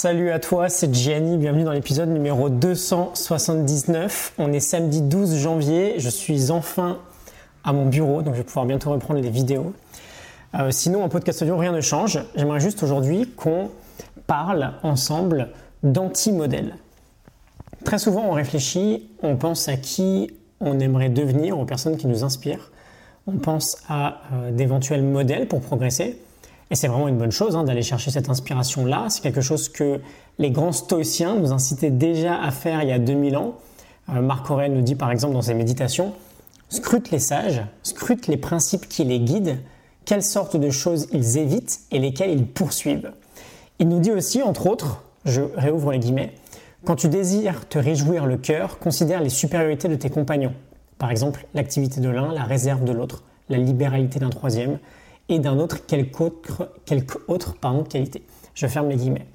Salut à toi, c'est Gianni, bienvenue dans l'épisode numéro 279. On est samedi 12 janvier, je suis enfin à mon bureau, donc je vais pouvoir bientôt reprendre les vidéos. Euh, sinon, en podcast audio, rien ne change. J'aimerais juste aujourd'hui qu'on parle ensemble d'anti-modèles. Très souvent, on réfléchit, on pense à qui on aimerait devenir, aux personnes qui nous inspirent. On pense à euh, d'éventuels modèles pour progresser. Et c'est vraiment une bonne chose hein, d'aller chercher cette inspiration-là. C'est quelque chose que les grands stoïciens nous incitaient déjà à faire il y a 2000 ans. Euh, Marc Aurèle nous dit par exemple dans ses méditations, scrute les sages, scrute les principes qui les guident, quelles sortes de choses ils évitent et lesquelles ils poursuivent. Il nous dit aussi, entre autres, je réouvre les guillemets, quand tu désires te réjouir le cœur, considère les supériorités de tes compagnons. Par exemple, l'activité de l'un, la réserve de l'autre, la libéralité d'un troisième, et d'un autre quelque autre, qualité. Je ferme les guillemets.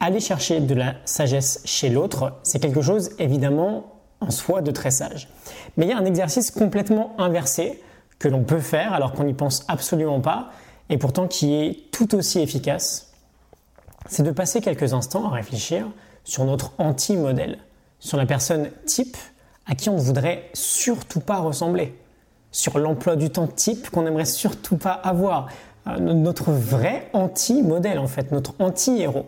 Aller chercher de la sagesse chez l'autre, c'est quelque chose évidemment en soi de très sage. Mais il y a un exercice complètement inversé que l'on peut faire alors qu'on n'y pense absolument pas et pourtant qui est tout aussi efficace. C'est de passer quelques instants à réfléchir sur notre anti-modèle, sur la personne type à qui on ne voudrait surtout pas ressembler sur l'emploi du temps type qu'on n'aimerait surtout pas avoir. Euh, notre vrai anti-modèle en fait, notre anti-héros.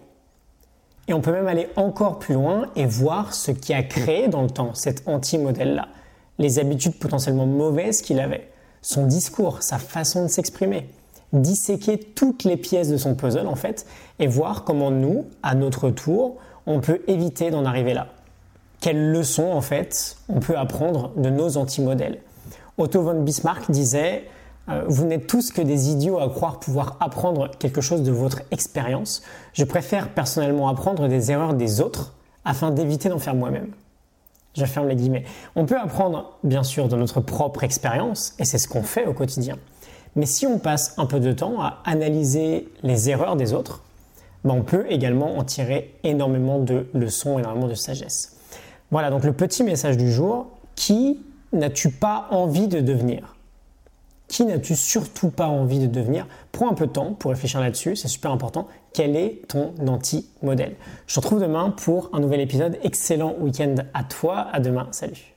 Et on peut même aller encore plus loin et voir ce qui a créé dans le temps cet anti-modèle-là. Les habitudes potentiellement mauvaises qu'il avait, son discours, sa façon de s'exprimer. Disséquer toutes les pièces de son puzzle en fait et voir comment nous, à notre tour, on peut éviter d'en arriver là. Quelles leçons en fait on peut apprendre de nos anti-modèles? Otto von Bismarck disait euh, Vous n'êtes tous que des idiots à croire pouvoir apprendre quelque chose de votre expérience. Je préfère personnellement apprendre des erreurs des autres afin d'éviter d'en faire moi-même. Je ferme les guillemets. On peut apprendre, bien sûr, de notre propre expérience, et c'est ce qu'on fait au quotidien. Mais si on passe un peu de temps à analyser les erreurs des autres, ben on peut également en tirer énormément de leçons, énormément de sagesse. Voilà donc le petit message du jour. Qui n'as-tu pas envie de devenir? Qui n'as-tu surtout pas envie de devenir? Prends un peu de temps pour réfléchir là-dessus, c'est super important. Quel est ton anti-modèle? Je te retrouve demain pour un nouvel épisode. Excellent week-end à toi. À demain. Salut.